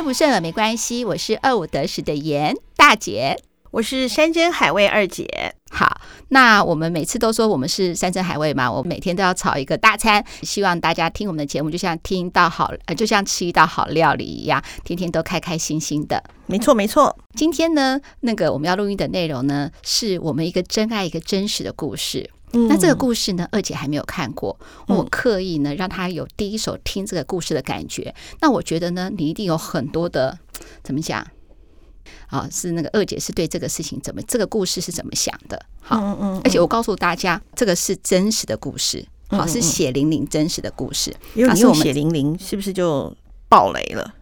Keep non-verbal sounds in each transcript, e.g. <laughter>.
顺不顺耳没关系，我是二五得十的严大姐，我是山珍海味二姐。好，那我们每次都说我们是山珍海味嘛，我每天都要炒一个大餐，希望大家听我们的节目，就像听到好，呃，就像吃一道好料理一样，天天都开开心心的。没错，没错。今天呢，那个我们要录音的内容呢，是我们一个真爱，一个真实的故事。嗯，那这个故事呢，二姐还没有看过，我刻意呢让她有第一手听这个故事的感觉。那我觉得呢，你一定有很多的 <tsk> 怎么讲？啊，是那个二姐是对这个事情怎么这个故事是怎么想的？好，嗯嗯，而且我告诉大家，这个是真实的故事，好，是血淋淋真实的故事。因为你用血淋淋，是不是就爆雷了？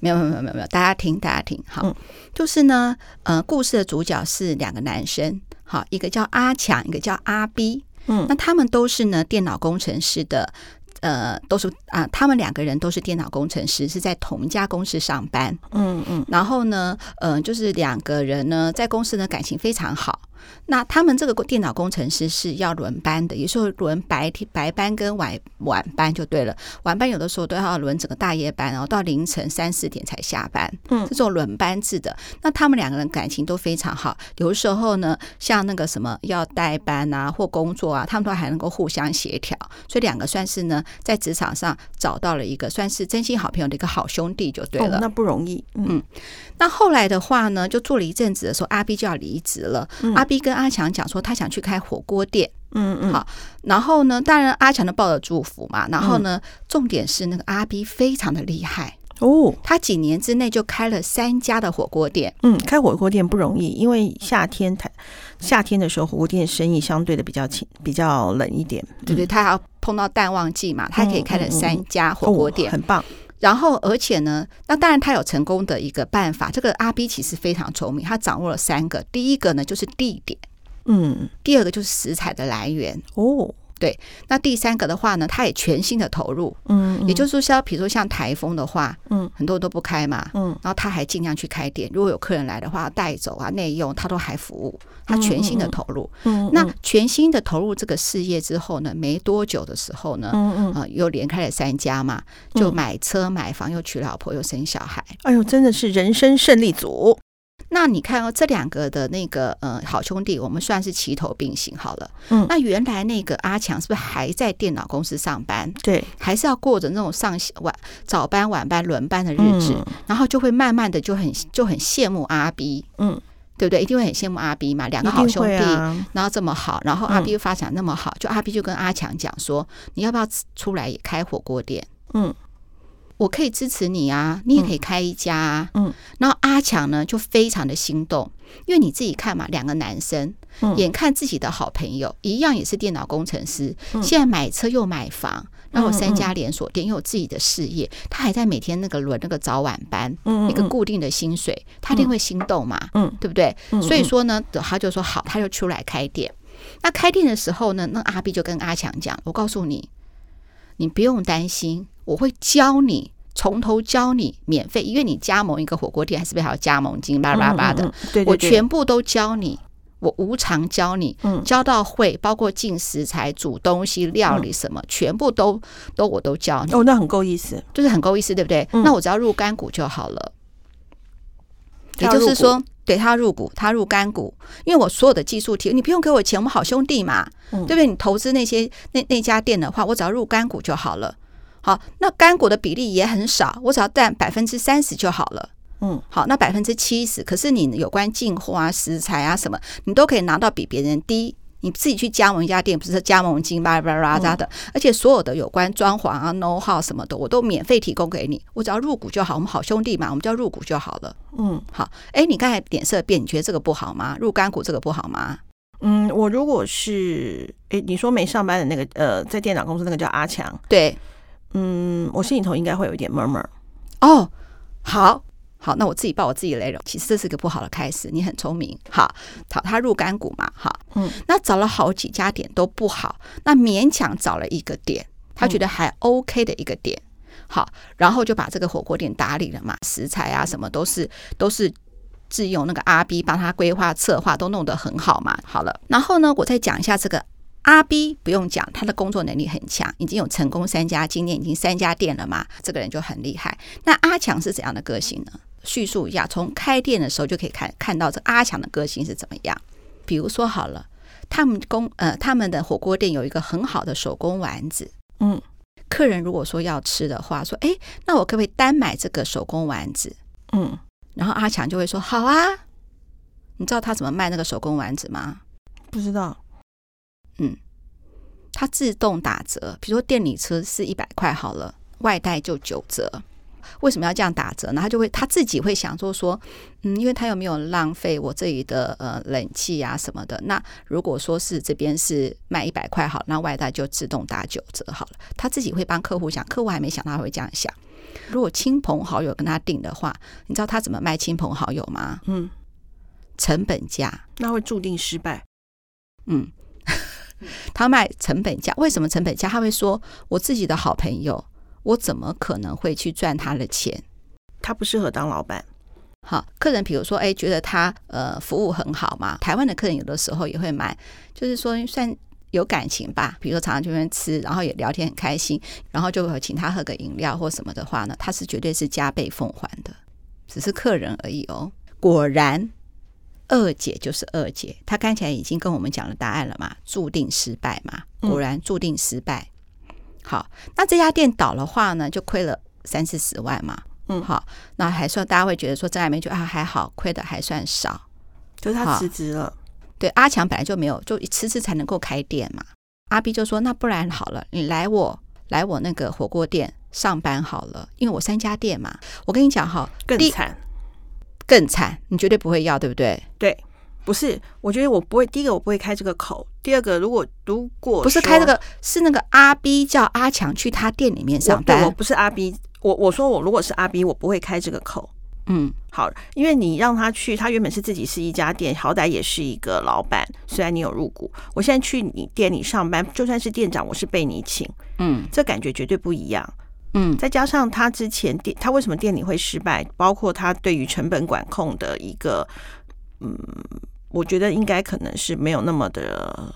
没有没有没有没有，大家听大家听，好，就是呢，呃，故事的主角是两个男生，好，一个叫阿强，一个叫阿 B，嗯，那他们都是呢电脑工程师的。呃，都是啊，他们两个人都是电脑工程师，是在同一家公司上班。嗯嗯，然后呢，呃，就是两个人呢，在公司呢感情非常好。那他们这个电脑工程师是要轮班的，有时候轮白天白班跟晚晚班就对了。晚班有的时候都要轮整个大夜班，然后到凌晨三四点才下班。嗯，这种轮班制的。那他们两个人感情都非常好，有的时候呢，像那个什么要代班啊或工作啊，他们都还能够互相协调。所以两个算是呢，在职场上找到了一个算是真心好朋友的一个好兄弟就对了。哦，那不容易。嗯，嗯，那后来的话呢，就做了一阵子的时候，阿 B 就要离职了。嗯，阿 B 跟阿强讲说，他想去开火锅店。嗯嗯，好。然后呢，当然阿强都抱着祝福嘛。然后呢，重点是那个阿 B 非常的厉害哦，他几年之内就开了三家的火锅店。嗯，开火锅店不容易，因为夏天他夏天的时候，火锅店生意相对的比较轻，比较冷一点。对对，他还要碰到淡旺季嘛，他可以开了三家火锅店，很棒。然后，而且呢，那当然他有成功的一个办法。这个阿 B 其实非常聪明，他掌握了三个。第一个呢，就是地点。嗯，第二个就是食材的来源哦，对，那第三个的话呢，他也全心的投入，嗯，嗯，也就是说，比如说像台风的话，嗯，很多人都不开嘛，嗯，然后他还尽量去开店，如果有客人来的话，带走啊，内用他都还服务，他全心的投入，嗯，嗯，那全新的投入这个事业之后呢，没多久的时候呢，嗯嗯，呃，又连开了三家嘛，就买车买房，又娶老婆，又生小孩，哎呦，真的是人生胜利组。那你看哦，这两个的那个呃好兄弟，我们算是齐头并行好了。嗯，那原来那个阿强是不是还在电脑公司上班？对，还是要过着那种上晚早班晚班轮班的日子，嗯、然后就会慢慢的就很就很羡慕阿 B，嗯，对不对？一定会很羡慕阿 B 嘛，两个好兄弟，啊、然后这么好，然后阿 B 发展那么好，嗯、就阿 B 就跟阿强讲说，你要不要出来也开火锅店？嗯。我可以支持你啊，你也可以开一家啊。嗯，然后阿强呢就非常的心动，因为你自己看嘛，两个男生，眼看自己的好朋友一样也是电脑工程师，现在买车又买房，然后三家连锁店又有自己的事业，他还在每天那个轮那个早晚班，一个固定的薪水，他一定会心动嘛，嗯，对不对？所以说呢，他就说好，他就出来开店。那开店的时候呢，那阿 B 就跟阿强讲，我告诉你，你不用担心。我会教你，从头教你，免费，因为你加盟一个火锅店，还是不是还要加盟金，巴拉巴拉的。对，我全部都教你，我无偿教你，教到会，包括进食材、煮东西、料理什么，全部都都我都教你。哦，那很够意思，就是很够意思，对不对？那我只要入干股就好了。也就是说，对他入股，他入干股，因为我所有的技术提，你不用给我钱，我们好兄弟嘛，对不对？你投资那些那那家店的话，我只要入干股就好了。好，那干股的比例也很少，我只要占百分之三十就好了。嗯，好，那百分之七十，可是你有关进货啊、食材啊什么，你都可以拿到比别人低。你自己去加盟一家店，不是加盟金巴拉巴拉拉的，而且所有的有关装潢啊、know how 什么的，我都免费提供给你。我只要入股就好，我们好兄弟嘛，我们就要入股就好了。嗯，好。哎，你刚才脸色变，你觉得这个不好吗？入干股这个不好吗？嗯，我如果是哎，你说没上班的那个呃，在电脑公司那个叫阿强，对。嗯，我心里头应该会有一点闷闷。哦，好好，那我自己抱我自己雷容。其实这是个不好的开始。你很聪明，好，好，他入干股嘛，好，嗯，那找了好几家点都不好，那勉强找了一个点，他觉得还 OK 的一个点，好，然后就把这个火锅店打理了嘛，食材啊什么都是都是自用那个阿 B 帮他规划策划，都弄得很好嘛。好了，然后呢，我再讲一下这个阿 B 不用讲，他的工作能力很强，已经有成功三家，今年已经三家店了嘛，这个人就很厉害。那阿强是怎样的个性呢？叙述一下，从开店的时候就可以看看到这阿强的个性是怎么样。比如说好了，他们公呃他们的火锅店有一个很好的手工丸子，嗯，客人如果说要吃的话，说哎，那我可不可以单买这个手工丸子？嗯，然后阿强就会说好啊。你知道他怎么卖那个手工丸子吗？不知道。嗯，它自动打折，比如说店里车是一百块好了，外带就九折。为什么要这样打折呢？他就会他自己会想说说，嗯，因为他有没有浪费我这里的呃冷气啊什么的。那如果说是这边是卖一百块好，那外带就自动打九折好了。他自己会帮客户想，客户还没想到他会这样想。如果亲朋好友跟他订的话，你知道他怎么卖亲朋好友吗？嗯，成本价，那会注定失败。嗯。他卖成本价，为什么成本价？他会说：“我自己的好朋友，我怎么可能会去赚他的钱？他不适合当老板。”好，客人比如说，哎，觉得他呃服务很好嘛。台湾的客人有的时候也会买，就是说算有感情吧。比如说常常去那边吃，然后也聊天很开心，然后就会请他喝个饮料或什么的话呢，他是绝对是加倍奉还的，只是客人而已哦。果然。二姐就是二姐，她刚才已经跟我们讲了答案了嘛，注定失败嘛，果然注定失败。嗯、好，那这家店倒的话呢，就亏了三四十万嘛。嗯，好，那还算大家会觉得说张爱梅就啊还好，亏的还算少。就是他辞职了。对，阿强本来就没有，就辞职才能够开店嘛。阿 B 就说那不然好了，你来我来我那个火锅店上班好了，因为我三家店嘛。我跟你讲哈，更惨。更惨，你绝对不会要，对不对？对，不是，我觉得我不会。第一个，我不会开这个口；第二个，如果如果不是开这个，是那个阿 B 叫阿强去他店里面上班。我，我不是阿 B，我我说我如果是阿 B，我不会开这个口。嗯，好，因为你让他去，他原本是自己是一家店，好歹也是一个老板。虽然你有入股，我现在去你店里上班，就算是店长，我是被你请。嗯，这感觉绝对不一样。嗯，再加上他之前店，他为什么店里会失败？包括他对于成本管控的一个，嗯，我觉得应该可能是没有那么的，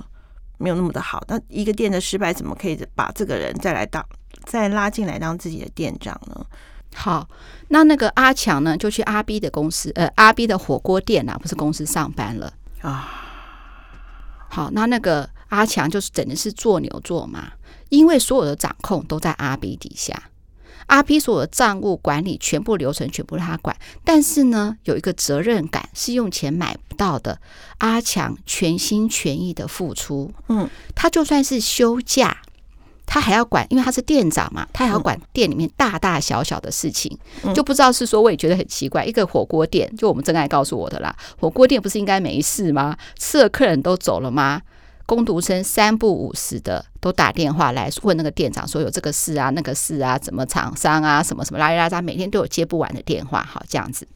没有那么的好。那一个店的失败，怎么可以把这个人再来当，再拉进来当自己的店长呢？好，那那个阿强呢，就去阿 B 的公司，呃，阿 B 的火锅店啊，不是公司上班了啊。好，那那个阿强就是等于是做牛做马。因为所有的掌控都在阿 B 底下，阿 B 所有的账务管理全部流程全部他管，但是呢，有一个责任感是用钱买不到的。阿强全心全意的付出，嗯，他就算是休假，他还要管，因为他是店长嘛，他还要管店里面大大小小的事情，就不知道是说，我也觉得很奇怪，一个火锅店，就我们真爱告诉我的啦，火锅店不是应该没事吗？吃了客人都走了吗？工读生三不五时的都打电话来问那个店长说有这个事啊，那个事啊，怎么厂商啊，什么什么拉里拉杂，每天都有接不完的电话。好，这样子。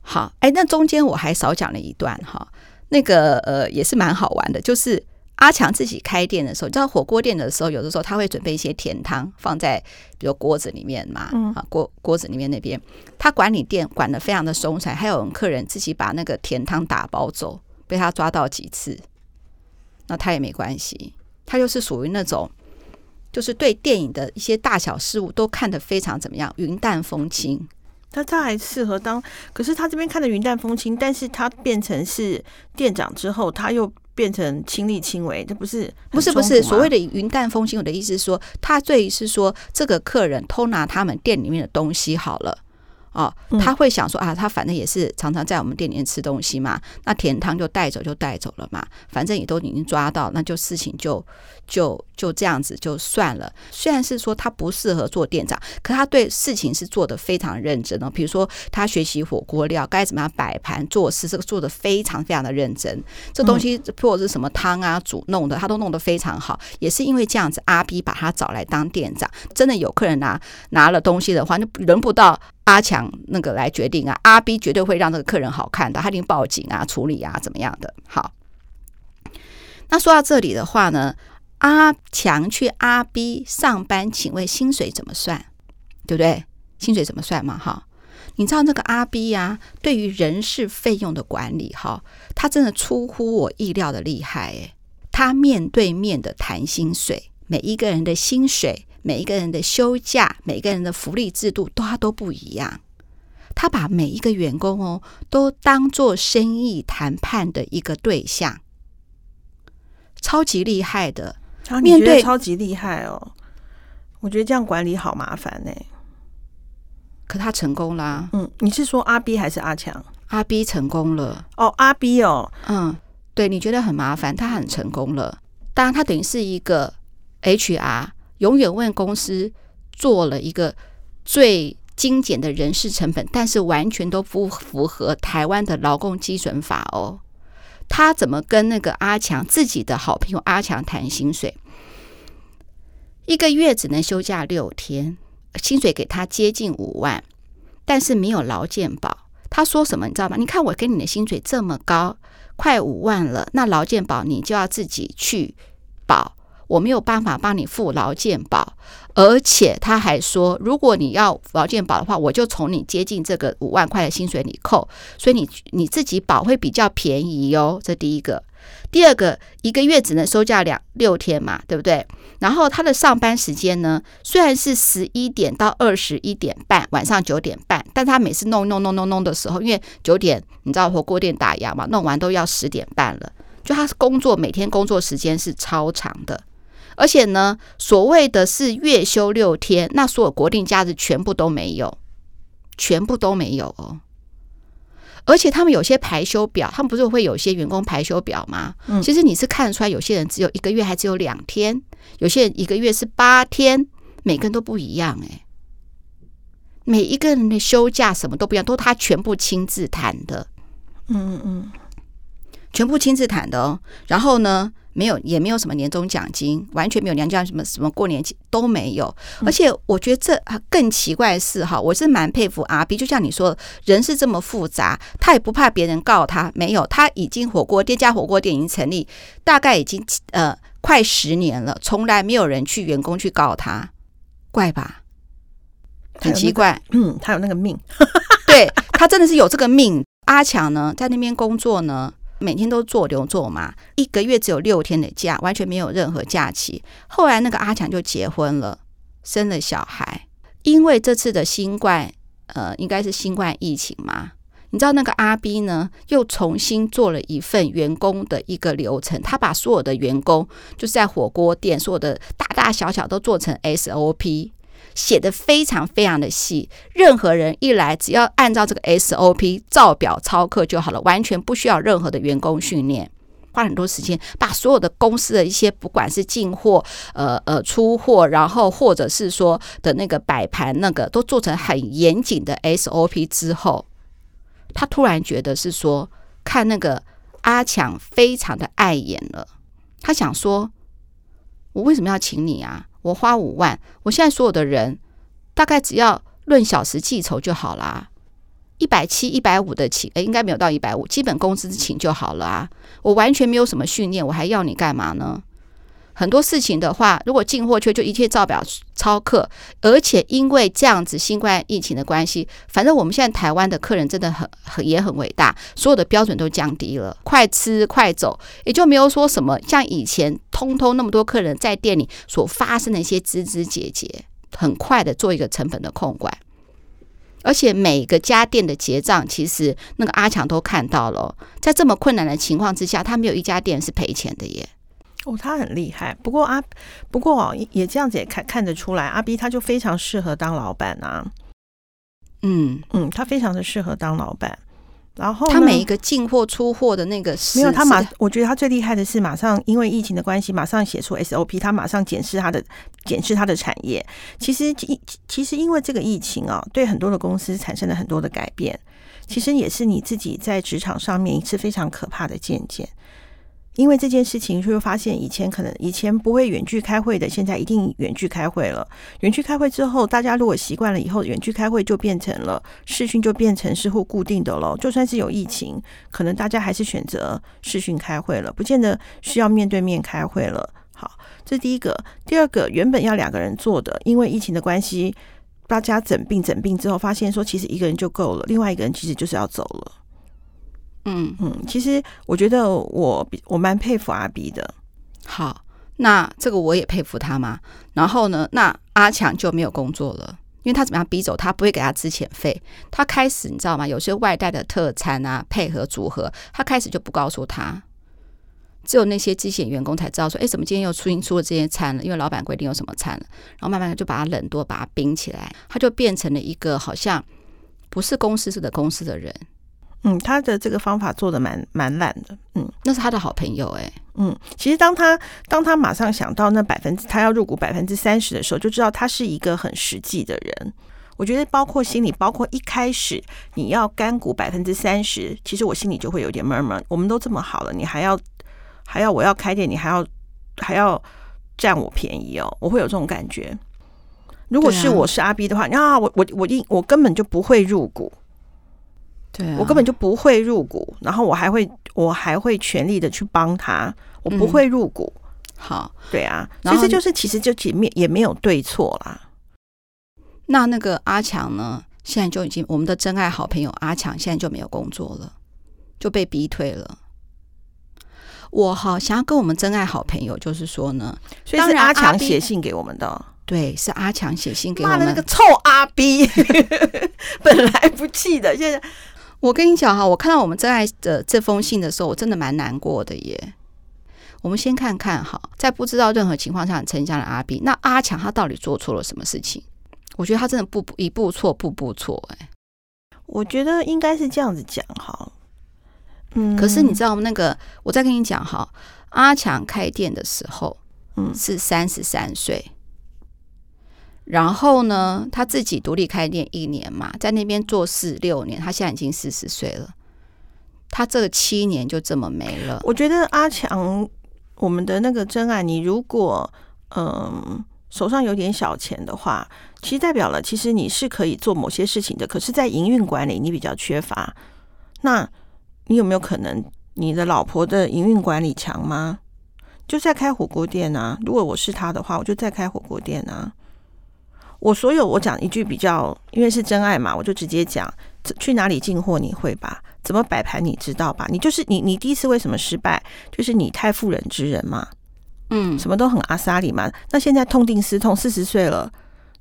好，哎，那中间我还少讲了一段哈，那个呃也是蛮好玩的，就是阿强自己开店的时候，你知道火锅店的时候，有的时候他会准备一些甜汤放在比如锅子里面嘛，啊锅锅子里面那边，他管理店管的非常的松散，还有客人自己把那个甜汤打包走，被他抓到几次。那他也没关系，他就是属于那种，就是对电影的一些大小事物都看得非常怎么样，云淡风轻。他他还适合当，可是他这边看的云淡风轻，但是他变成是店长之后，他又变成亲力亲为，这不是不是不是所谓的云淡风轻。我的意思是说，他对于是说这个客人偷拿他们店里面的东西好了。哦，他会想说啊，他反正也是常常在我们店里面吃东西嘛，那甜汤就带走就带走了嘛，反正也都已经抓到，那就事情就就就这样子就算了。虽然是说他不适合做店长，可他对事情是做的非常认真的。比如说他学习火锅料该怎么样摆盘做事，这个做的非常非常的认真。这东西或者是什么汤啊煮弄的，他都弄得非常好。也是因为这样子，阿 B 把他找来当店长。真的有客人拿拿了东西的话，就轮不到。阿强那个来决定啊，阿 B 绝对会让这个客人好看的，他一定报警啊、处理啊，怎么样的？好，那说到这里的话呢，阿强去阿 B 上班，请问薪水怎么算？对不对？薪水怎么算嘛？哈，你知道那个阿 B 呀，对于人事费用的管理，哈，他真的出乎我意料的厉害诶。他面对面的谈薪水，每一个人的薪水，每一个人的休假，每个人的福利制度都他都不一样。他把每一个员工哦，都当做生意谈判的一个对象，超级厉害的。啊，你觉得超级厉害哦？我觉得这样管理好麻烦呢。可他成功啦。嗯，你是说阿 B 还是阿强？阿 B 成功了。哦，阿 B 哦，嗯，对，你觉得很麻烦，他很成功了。当然，他等于是一个 HR，永远为公司做了一个最精简的人事成本，但是完全都不符合台湾的劳工基准法哦。他怎么跟那个阿强自己的好朋友阿强谈薪水？一个月只能休假六天，薪水给他接近五万，但是没有劳健保。他说什么你知道吗？你看我给你的薪水这么高，快五万了，那劳健保你就要自己去保。我没有办法帮你付劳健保，而且他还说，如果你要劳健保的话，我就从你接近这个五万块的薪水里扣，所以你你自己保会比较便宜哟。这第一个，第二个，一个月只能收假两六天嘛，对不对？然后他的上班时间呢，虽然是十一点到二十一点半，晚上九点半，但他每次弄弄弄弄弄的时候，因为九点你知道火锅店打烊嘛，弄完都要十点半了，就他工作每天工作时间是超长的。而且呢，所谓的是月休六天，那所有国定假日全部都没有，全部都没有哦。而且他们有些排休表，他们不是会有些员工排休表吗？嗯，其实你是看得出来，有些人只有一个月还只有两天，有些人一个月是八天，每个人都不一样诶。每一个人的休假什么都不一样，都他全部亲自谈的。嗯嗯嗯，全部亲自谈的哦。然后呢？没有，也没有什么年终奖金，完全没有年终，什么什么过年都没有。而且我觉得这更奇怪的是哈，我是蛮佩服阿 B，就像你说，人是这么复杂，他也不怕别人告他。没有，他已经火锅店家火锅店已经成立，大概已经呃快十年了，从来没有人去员工去告他，怪吧？很奇怪，嗯，他有那个命，对，他真的是有这个命。阿强呢，在那边工作呢。每天都做牛做马，一个月只有六天的假，完全没有任何假期。后来那个阿强就结婚了，生了小孩。因为这次的新冠，呃，应该是新冠疫情嘛。你知道那个阿 B 呢，又重新做了一份员工的一个流程，他把所有的员工就是在火锅店所有的大大小小都做成 SOP。写的非常非常的细，任何人一来，只要按照这个 SOP 照表操课就好了，完全不需要任何的员工训练。花很多时间把所有的公司的一些，不管是进货、呃呃出货，然后或者是说的那个摆盘，那个都做成很严谨的 SOP 之后，他突然觉得是说，看那个阿强非常的碍眼了，他想说，我为什么要请你啊？我花五万，我现在所有的人大概只要论小时计酬就好啦，一百七、一百五的请，诶，应该没有到一百五，基本工资请就好了啊。我完全没有什么训练，我还要你干嘛呢？很多事情的话，如果进货缺，就一切照表操课。而且因为这样子新冠疫情的关系，反正我们现在台湾的客人真的很很也很伟大，所有的标准都降低了，快吃快走，也就没有说什么像以前通通那么多客人在店里所发生的一些枝枝节节，很快的做一个成本的控管。而且每个家店的结账，其实那个阿强都看到了，在这么困难的情况之下，他没有一家店是赔钱的耶。哦，他很厉害。不过阿，不过哦，也这样子也看看得出来，阿 B 他就非常适合当老板啊。嗯嗯，他非常的适合当老板。然后他每一个进货出货的那个没有他马，我觉得他最厉害的是马上因为疫情的关系，马上写出 SOP，他马上检视他的检视他的产业。其实其实因为这个疫情啊，对很多的公司产生了很多的改变。其实也是你自己在职场上面一次非常可怕的见解。因为这件事情，就会发现以前可能以前不会远距开会的，现在一定远距开会了。远距开会之后，大家如果习惯了以后，远距开会就变成了视讯，就变成是或固定的了。就算是有疫情，可能大家还是选择视讯开会了，不见得需要面对面开会了。好，这第一个。第二个，原本要两个人做的，因为疫情的关系，大家诊病诊病之后，发现说其实一个人就够了，另外一个人其实就是要走了。嗯嗯，其实我觉得我比我蛮佩服阿 B 的，好，那这个我也佩服他嘛。然后呢，那阿强就没有工作了，因为他怎么样逼走他，不会给他资遣费。他开始你知道吗？有些外带的特餐啊，配合组合，他开始就不告诉他。只有那些机械员工才知道说，哎，怎么今天又出出了这些餐了？因为老板规定有什么餐了，然后慢慢的就把他冷冻，把他冰起来，他就变成了一个好像不是公司式的公司的人。嗯，他的这个方法做的蛮蛮烂的。嗯，那是他的好朋友哎、欸。嗯，其实当他当他马上想到那百分之他要入股百分之三十的时候，就知道他是一个很实际的人。我觉得包括心里，包括一开始你要干股百分之三十，其实我心里就会有点闷闷。我们都这么好了，你还要？还要我要开店，你还要还要占我便宜哦，我会有这种感觉。如果是我是阿 B 的话，啊，我我我一我根本就不会入股，对啊，我根本就不会入股，然后我还会我还会全力的去帮他，我不会入股。嗯、好，对啊，所以这就是其实就前面也没有对错啦。那那个阿强呢？现在就已经我们的真爱好朋友阿强现在就没有工作了，就被逼退了。我好想要跟我们真爱好朋友，就是说呢，所以是阿强写信给我们的，对，是阿强写信给我们的那个臭阿逼 <laughs> 本来不气的，现在我跟你讲哈，我看到我们真爱的这封信的时候，我真的蛮难过的耶。我们先看看哈，在不知道任何情况下成家了阿 B，那阿强他到底做错了什么事情？我觉得他真的步步一步错，步步错哎。我觉得应该是这样子讲哈。嗯，可是你知道那个，我再跟你讲哈，阿强开店的时候，嗯，是三十三岁，然后呢，他自己独立开店一年嘛，在那边做事六年，他现在已经四十岁了，他这七年就这么没了。我觉得阿强，我们的那个真爱，你如果嗯手上有点小钱的话，其实代表了其实你是可以做某些事情的，可是，在营运管理你比较缺乏，那。你有没有可能你的老婆的营运管理强吗？就在开火锅店啊！如果我是他的话，我就在开火锅店啊！我所有我讲一句比较，因为是真爱嘛，我就直接讲去哪里进货你会吧？怎么摆盘你知道吧？你就是你，你第一次为什么失败？就是你太妇人之仁嘛，嗯，什么都很阿萨里嘛。那现在痛定思痛，四十岁了，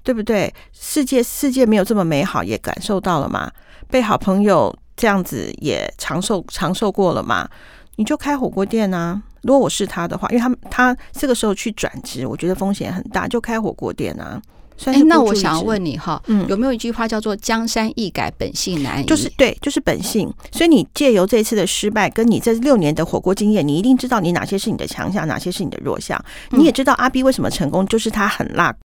对不对？世界世界没有这么美好，也感受到了嘛。被好朋友。这样子也长寿长寿过了嘛？你就开火锅店啊！如果我是他的话，因为他他这个时候去转职，我觉得风险很大，就开火锅店啊。哎、欸，那我想要问你哈，嗯，有没有一句话叫做“江山易改，本性难移”？就是对，就是本性。所以你借由这次的失败，跟你这六年的火锅经验，你一定知道你哪些是你的强项，哪些是你的弱项。你也知道阿 B 为什么成功，就是他很辣。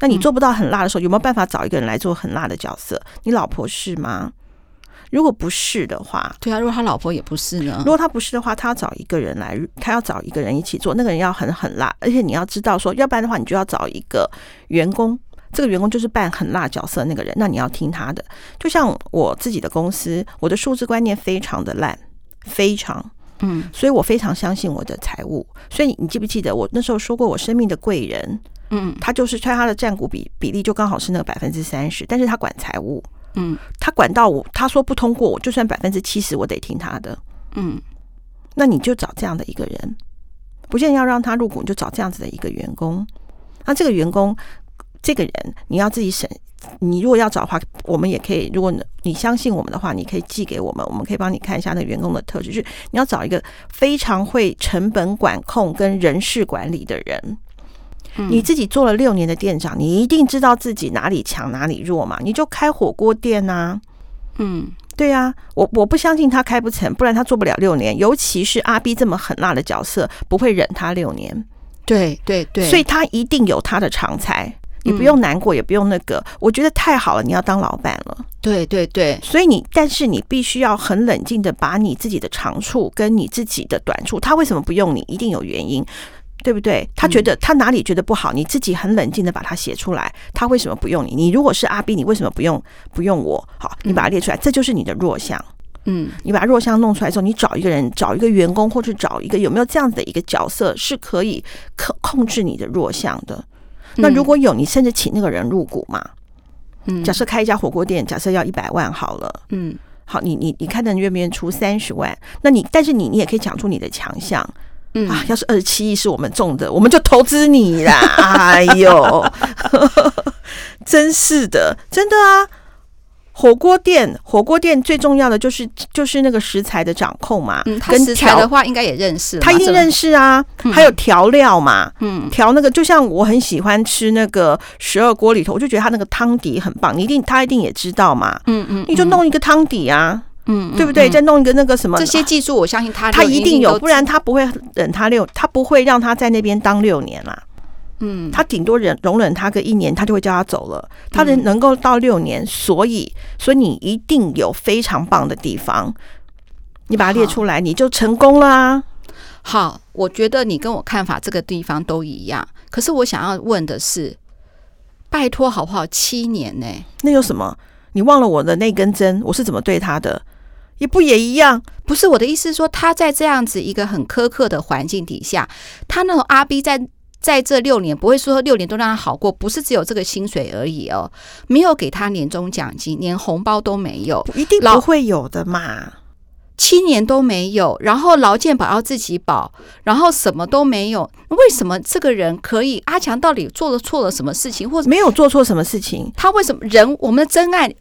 那你做不到很辣的时候，有没有办法找一个人来做很辣的角色？你老婆是吗？如果不是的话，对啊，如果他老婆也不是呢？如果他不是的话，他要找一个人来，他要找一个人一起做，那个人要很很辣，而且你要知道说，要不然的话，你就要找一个员工，这个员工就是扮很辣角色的那个人，那你要听他的。就像我自己的公司，我的数字观念非常的烂，非常，嗯，所以我非常相信我的财务。所以你记不记得我那时候说过，我生命的贵人，嗯，他就是他他的占股比比例就刚好是那个百分之三十，但是他管财务。嗯，他管到我，他说不通过，我就算百分之七十，我得听他的。嗯，那你就找这样的一个人，不见得要让他入股，你就找这样子的一个员工。那这个员工，这个人你要自己审。你如果要找的话，我们也可以。如果你相信我们的话，你可以寄给我们，我们可以帮你看一下那个员工的特质。就是你要找一个非常会成本管控跟人事管理的人。你自己做了六年的店长，你一定知道自己哪里强哪里弱嘛？你就开火锅店呐。嗯，对呀，我我不相信他开不成，不然他做不了六年。尤其是阿 B 这么狠辣的角色，不会忍他六年。对对对，所以他一定有他的长才，你不用难过，也不用那个。我觉得太好了，你要当老板了。对对对，所以你，但是你必须要很冷静的把你自己的长处跟你自己的短处，他为什么不用你，一定有原因。对不对？他觉得他哪里觉得不好，你自己很冷静的把它写出来。他为什么不用你？你如果是阿 B，你为什么不用不用我？好，你把它列出来，这就是你的弱项。嗯，你把弱项弄出来之后，你找一个人，找一个员工，或者找一个有没有这样子的一个角色是可以可控制你的弱项的。那如果有，你甚至请那个人入股嘛。嗯，假设开一家火锅店，假设要一百万好了。嗯，好，你你你看的愿不愿意出三十万？那你但是你你也可以讲出你的强项。嗯啊，要是二十七亿是我们中的，我们就投资你啦！<laughs> 哎呦，真是的，真的啊！火锅店，火锅店最重要的就是就是那个食材的掌控嘛。嗯，他食材的话应该也认识，他一定认识啊。还有调料嘛，嗯，调那个就像我很喜欢吃那个十二锅里头，我就觉得他那个汤底很棒，你一定他一定也知道嘛。嗯嗯，你就弄一个汤底啊。嗯，对不对？再弄一个那个什么，这些技术我相信他他一定有，不然他不会忍他六，他不会让他在那边当六年啦。嗯，他顶多忍容忍他个一年，他就会叫他走了。他能能够到六年，所以所以你一定有非常棒的地方，你把它列出来，你就成功了啊。好，我觉得你跟我看法这个地方都一样。可是我想要问的是，拜托好不好？七年呢？那有什么？你忘了我的那根针，我是怎么对他的？也不也一样，不是我的意思是说，他在这样子一个很苛刻的环境底下，他那种阿 B 在在这六年不会说六年都让他好过，不是只有这个薪水而已哦，没有给他年终奖金，连红包都没有，一定不会有的嘛，七年都没有，然后劳健保要自己保，然后什么都没有，为什么这个人可以？阿强到底做了错了什么事情，或者没有做错什么事情？他为什么人我们的真爱？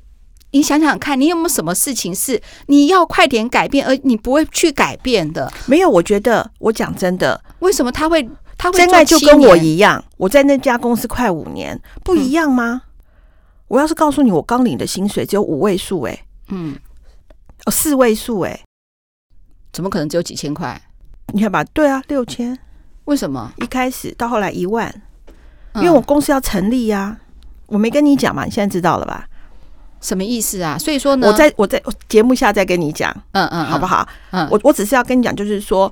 你想想看，你有没有什么事情是你要快点改变，而你不会去改变的？没有，我觉得我讲真的，为什么他会他会真爱就跟我一样？我在那家公司快五年，不一样吗？嗯、我要是告诉你，我刚领的薪水只有五位数，哎，嗯，哦，四位数，哎，怎么可能只有几千块？你看吧，对啊，六千，为什么一开始到后来一万？因为我公司要成立呀、啊，我没跟你讲嘛，你现在知道了吧？什么意思啊？所以说呢，我在我在节目下再跟你讲，嗯嗯，好不好？嗯，我我只是要跟你讲，就是说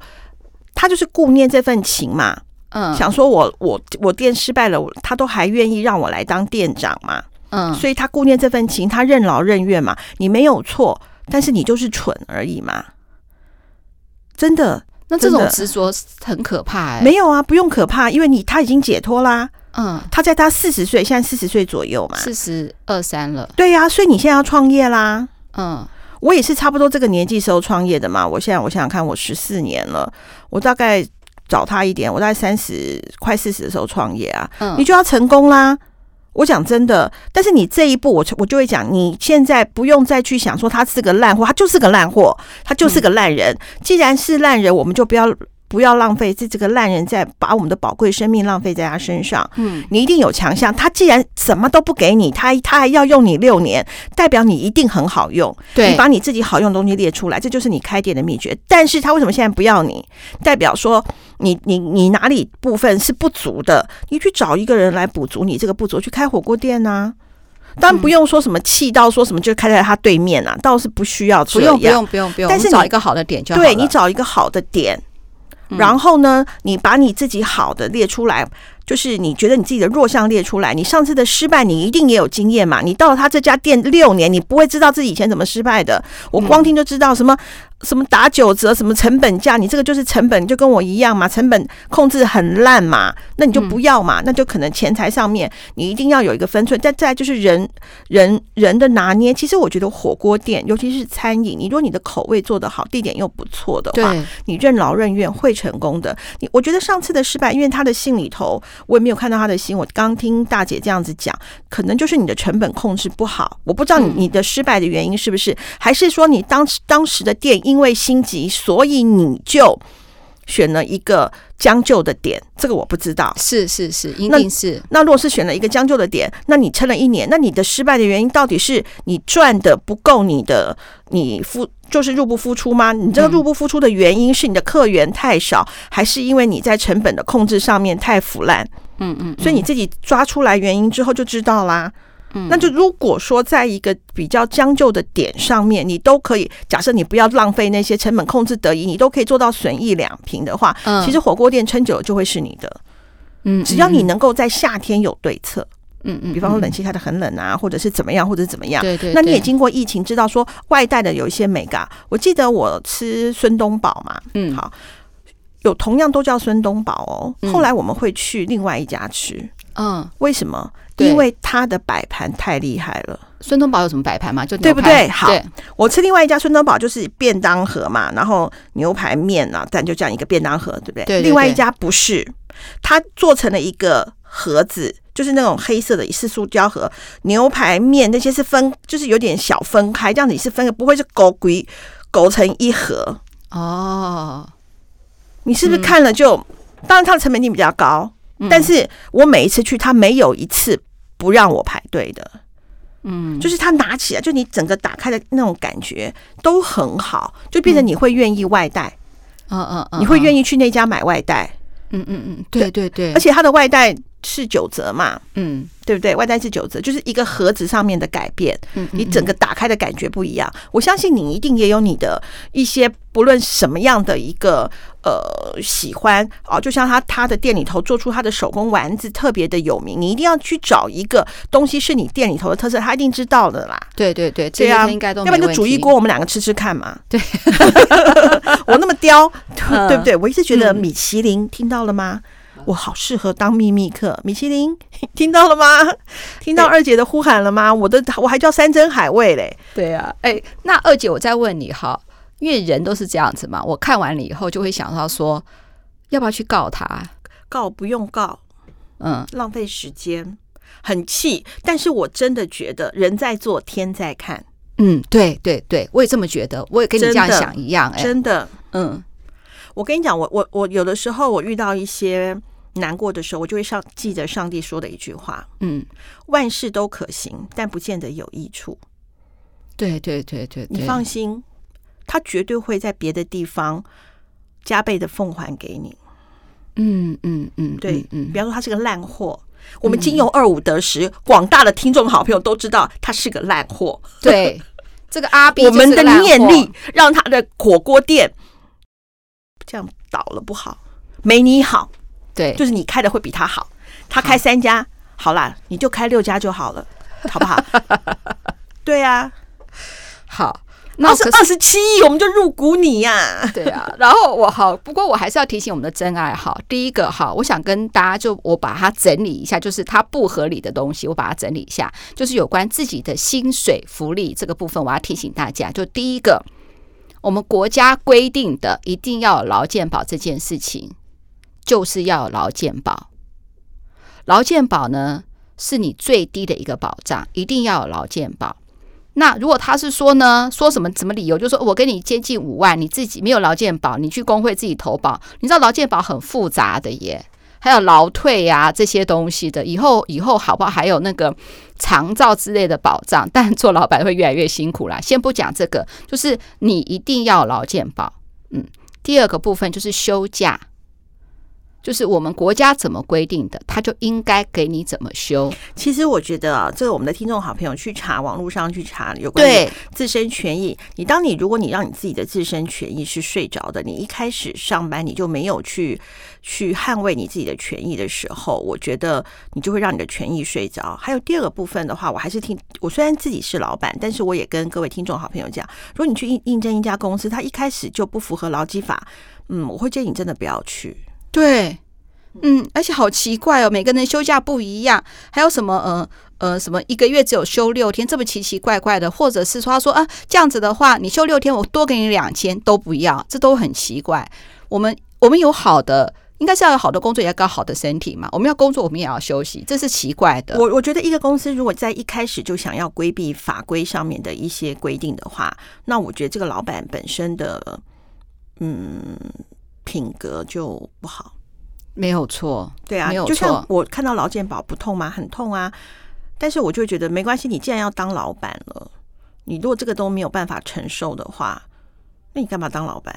他就是顾念这份情嘛，嗯，想说我我我店失败了，他都还愿意让我来当店长嘛，嗯，所以他顾念这份情，他任劳任怨嘛。你没有错，但是你就是蠢而已嘛，真的。那这种执着很可怕哎。没有啊，不用可怕，因为你他已经解脱啦。嗯，他在他四十岁，现在四十岁左右嘛，四十二三了。对呀、啊，所以你现在要创业啦。嗯，我也是差不多这个年纪时候创业的嘛。我现在我想想看，我十四年了，我大概找他一点，我大概三十快四十的时候创业啊。嗯，你就要成功啦。我讲真的，但是你这一步，我我就会讲，你现在不用再去想说他是个烂货，他就是个烂货，他就是个烂人。既然是烂人，我们就不要。不要浪费这这个烂人在把我们的宝贵生命浪费在他身上。嗯，你一定有强项。他既然什么都不给你，他他还要用你六年，代表你一定很好用。对，你把你自己好用的东西列出来，这就是你开店的秘诀。但是他为什么现在不要你？代表说你你你哪里部分是不足的？你去找一个人来补足你这个不足，去开火锅店呢、啊？当然不用说什么气到说什么就开在他对面啊，倒是不需要。不用不用不用不用。但是你找一个好的点就好。对，你找一个好的点。然后呢，你把你自己好的列出来，就是你觉得你自己的弱项列出来。你上次的失败，你一定也有经验嘛？你到了他这家店六年，你不会知道自己以前怎么失败的。我光听就知道什么。什么打九折，什么成本价，你这个就是成本，就跟我一样嘛，成本控制很烂嘛，那你就不要嘛，那就可能钱财上面你一定要有一个分寸。再再就是人人人的拿捏，其实我觉得火锅店，尤其是餐饮，你如果你的口味做得好，地点又不错的话，你任劳任怨会成功的。你我觉得上次的失败，因为他的信里头我也没有看到他的信，我刚听大姐这样子讲，可能就是你的成本控制不好。我不知道你你的失败的原因是不是，还是说你当时当时的店。因为心急，所以你就选了一个将就的点，这个我不知道。是是是，一定是。那，那如果是选了一个将就的点，那你撑了一年，那你的失败的原因到底是你赚的不够，你的你付就是入不敷出吗？你这个入不敷出的原因是你的客源太少，还是因为你在成本的控制上面太腐烂？嗯，嗯嗯，所以你自己抓出来原因之后就知道啦。那就如果说在一个比较将就的点上面，你都可以假设你不要浪费那些成本控制得宜，你都可以做到损益两平的话，其实火锅店撑久了就会是你的。嗯，只要你能够在夏天有对策，嗯嗯，比方说冷气开的很冷啊，或者是怎么样，或者是怎么样，对对。那你也经过疫情知道说外带的有一些美嘎，我记得我吃孙东宝嘛，嗯，好，有同样都叫孙东宝哦，后来我们会去另外一家吃。嗯，为什么？因为它的摆盘太厉害了。孙东宝有什么摆盘吗？就对不对？好，我吃另外一家孙东宝就是便当盒嘛，然后牛排面啊，但就这样一个便当盒，对不对？对。另外一家不是，它做成了一个盒子，就是那种黑色的，是塑胶盒。牛排面那些是分，就是有点小分开，这样子是分的，不会是勾归勾成一盒哦。你是不是看了就？当然，它的成本一定比较高，但是我每一次去，他没有一次不让我排队的。嗯，就是他拿起来，就你整个打开的那种感觉都很好，就变成你会愿意外带，嗯嗯嗯，你会愿意去那家买外带，嗯嗯嗯，对对对，而且它的外带是九折嘛，嗯，对不对？外带是九折，就是一个盒子上面的改变，嗯，你整个打开的感觉不一样。我相信你一定也有你的一些不论什么样的一个。呃，喜欢哦，就像他他的店里头做出他的手工丸子特别的有名，你一定要去找一个东西是你店里头的特色，他一定知道的啦。对对对，这样。要不然就煮一锅，我们两个吃吃看嘛。对，<laughs> 我那么刁，<laughs> 对不对？我一直觉得米其林听到了吗？我好适合当秘密客。米其林 <laughs> 听到了吗？听到二姐的呼喊了吗？我的我还叫山珍海味嘞。对啊，哎，那二姐，我再问你哈。因为人都是这样子嘛，我看完了以后就会想到说，要不要去告他？告不用告，嗯，浪费时间，很气。但是我真的觉得人在做，天在看。嗯，对对对，我也这么觉得，我也跟你这样想一样。哎，真的，嗯，我跟你讲，我我我有的时候我遇到一些难过的时候，我就会上记得上帝说的一句话，嗯，万事都可行，但不见得有益处。对对对对，你放心。他绝对会在别的地方加倍的奉还给你。嗯嗯嗯，对，嗯，比方说他是个烂货，我们经由二五得十，广大的听众好朋友都知道他是个烂货。对，<laughs> 这个阿 B，我们的念力让他的火锅店这样倒了不好，没你好。对，就是你开的会比他好。他开三家，好啦，你就开六家就好了，好不好？<laughs> 对啊，好。那是二十七亿，我们就入股你呀、啊。对啊，然后我好，不过我还是要提醒我们的真爱好。第一个哈，我想跟大家就我把它整理一下，就是它不合理的东西，我把它整理一下，就是有关自己的薪水福利这个部分，我要提醒大家，就第一个，我们国家规定的一定要有劳健保这件事情，就是要有劳健保。劳健保呢，是你最低的一个保障，一定要有劳健保。那如果他是说呢，说什么什么理由，就是说我给你接近五万，你自己没有劳健保，你去工会自己投保。你知道劳健保很复杂的耶，还有劳退呀、啊、这些东西的。以后以后好不好？还有那个长照之类的保障，但做老板会越来越辛苦啦。<laughs> 先不讲这个，就是你一定要劳健保。嗯，第二个部分就是休假。就是我们国家怎么规定的，他就应该给你怎么修。其实我觉得啊，这个我们的听众好朋友去查网络上去查有关于自身权益。你当你如果你让你自己的自身权益是睡着的，你一开始上班你就没有去去捍卫你自己的权益的时候，我觉得你就会让你的权益睡着。还有第二个部分的话，我还是听我虽然自己是老板，但是我也跟各位听众好朋友讲，如果你去应应征一家公司，他一开始就不符合劳基法，嗯，我会建议你真的不要去。对，嗯，而且好奇怪哦，每个人休假不一样，还有什么呃呃什么一个月只有休六天，这么奇奇怪怪的，或者是说他说啊这样子的话，你休六天我多给你两千都不要，这都很奇怪。我们我们有好的，应该是要有好的工作，也要搞好的身体嘛。我们要工作，我们也要休息，这是奇怪的。我我觉得一个公司如果在一开始就想要规避法规上面的一些规定的话，那我觉得这个老板本身的嗯。品格就不好，没有错，对啊，没有错。就像我看到劳健保不痛吗？很痛啊，但是我就觉得没关系。你既然要当老板了，你如果这个都没有办法承受的话，那你干嘛当老板？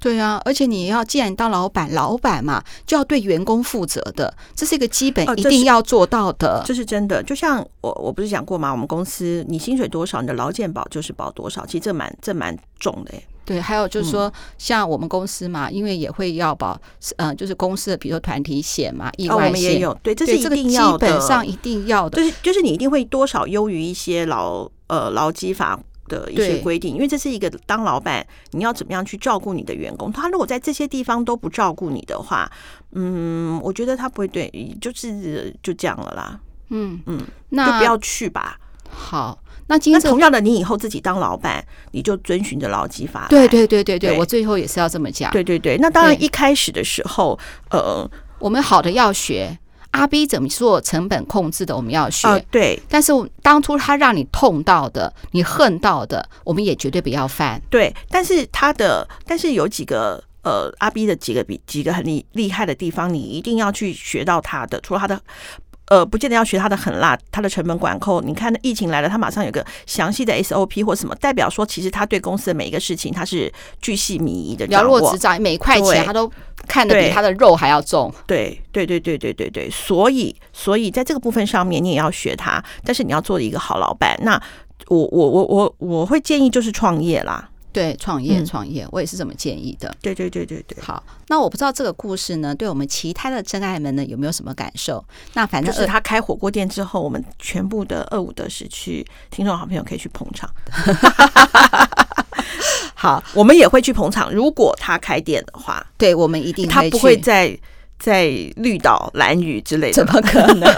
对啊，而且你要既然当老板，老板嘛就要对员工负责的，这是一个基本一定要做到的，哦、这，是这是真的。就像我我不是讲过嘛？我们公司你薪水多少，你的劳健保就是保多少，其实这蛮这蛮重的。对，还有就是说，像我们公司嘛，因为也会要保，嗯，就是公司的，比如说团体险嘛，意外险，哦，我们也有，对，这是一定要的，基本上一定要的，就是就是你一定会多少优于一些劳呃劳基法的一些规定，因为这是一个当老板你要怎么样去照顾你的员工。他如果在这些地方都不照顾你的话，嗯，我觉得他不会对，就是就这样了啦。嗯嗯，那就不要去吧。好，那今天同样的，你以后自己当老板，你就遵循着劳基法。对对对对对，我最后也是要这么讲。对对对，那当然一开始的时候，呃，我们好的要学。阿 B 怎么做成本控制的？我们要学。哦、对，但是当初他让你痛到的，你恨到的，我们也绝对不要犯。对，但是他的，但是有几个呃，阿 B 的几个比几个很厉厉害的地方，你一定要去学到他的。除了他的。呃，不见得要学他的狠辣，他的成本管控。你看，那疫情来了，他马上有个详细的 SOP 或什么，代表说其实他对公司的每一个事情，他是巨细靡遗的了若指掌，每一块钱他都看得比他的肉还要重。对，对，对，对，对，对，对。所以，所以在这个部分上面，你也要学他，但是你要做一个好老板。那我，我，我，我，我会建议就是创业啦。对，创业创业，我也是这么建议的。对对对对对。好，那我不知道这个故事呢，对我们其他的真爱们呢，有没有什么感受？那反正就是他开火锅店之后，我们全部的二五得十去听众好朋友可以去捧场。<laughs> 好，我们也会去捧场。如果他开店的话，对我们一定他不会再。在绿岛、蓝屿之类的，怎么可能？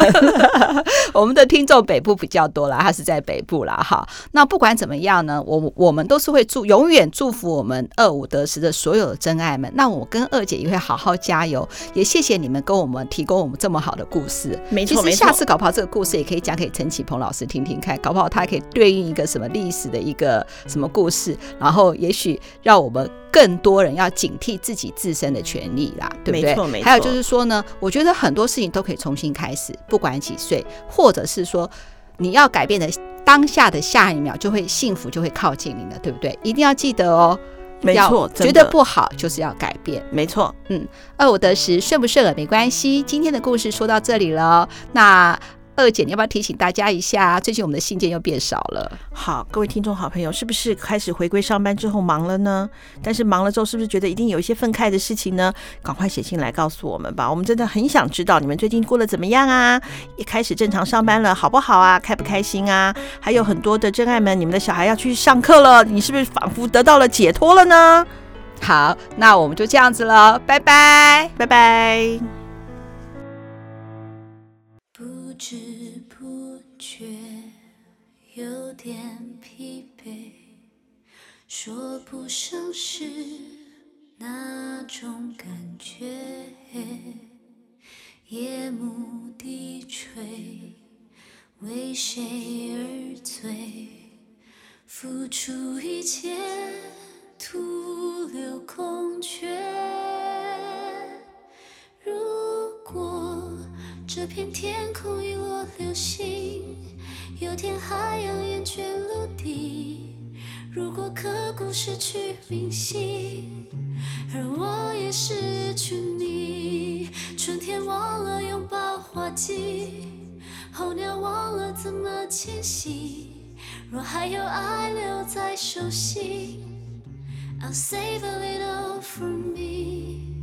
<laughs> 我们的听众北部比较多啦，他是在北部啦。哈。那不管怎么样呢，我我们都是会祝永远祝福我们二五得十的所有的真爱们。那我跟二姐也会好好加油，也谢谢你们跟我们提供我们这么好的故事。没错，其实下次搞不好这个故事也可以讲给陈启鹏老师听听看，搞不好他可以对应一个什么历史的一个什么故事，然后也许让我们。更多人要警惕自己自身的权利啦，对不对？没错，没错。还有就是说呢，我觉得很多事情都可以重新开始，不管几岁，或者是说你要改变的当下的下一秒，就会幸福就会靠近你了，对不对？一定要记得哦，没错。觉得不好就是要改变，没错。嗯，二五得十，顺不顺耳没关系。今天的故事说到这里了，那。二姐，你要不要提醒大家一下？最近我们的信件又变少了。好，各位听众好朋友，是不是开始回归上班之后忙了呢？但是忙了之后，是不是觉得一定有一些愤慨的事情呢？赶快写信来告诉我们吧，我们真的很想知道你们最近过得怎么样啊？也开始正常上班了，好不好啊？开不开心啊？还有很多的真爱们，你们的小孩要去上课了，你是不是仿佛得到了解脱了呢？好，那我们就这样子了，拜拜，拜拜。点疲惫，说不上是哪种感觉。夜幕低垂，为谁而醉？付出一切，徒留空缺。如果这片天空陨落流星，有天海洋厌倦陆地。如果刻骨失去铭心，而我也失去你。春天忘了拥抱花季，候鸟忘了怎么迁徙。若还有爱留在手心，I'll save a little for me,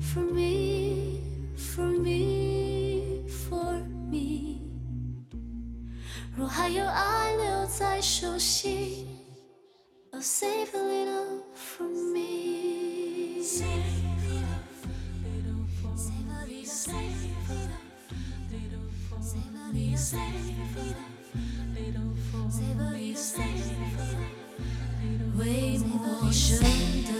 for me, for me. Me，若还有爱留在手心 save a little for me。为陌生的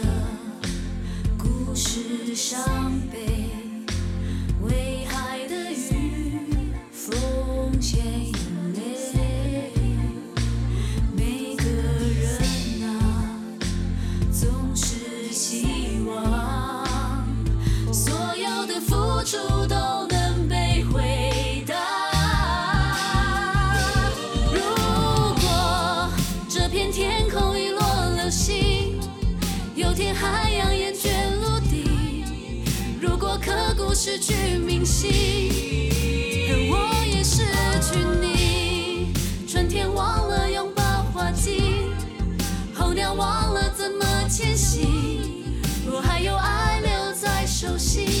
故事伤悲，失去明星，而我也失去你。春天忘了拥抱花季，候鸟忘了怎么迁徙，若还有爱留在手心。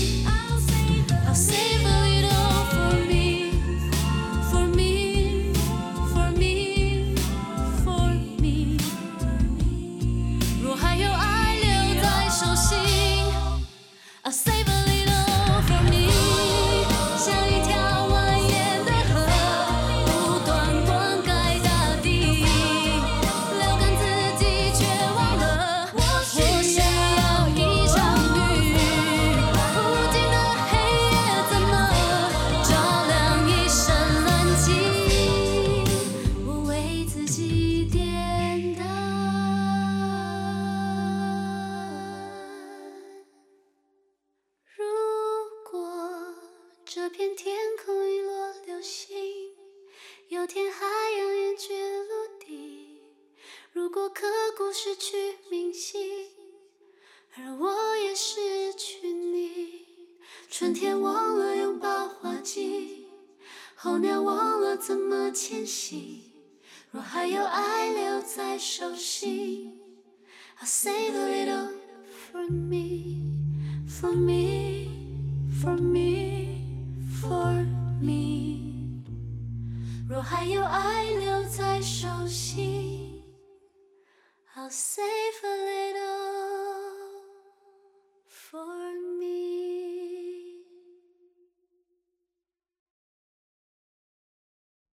失去明星，而我也失去你。春天忘了拥抱花季，候鸟忘了怎么迁徙。若还有爱留在手心，I'll save a little for me, for me, for me, for me。若还有爱留在手心 I'll save a little for me.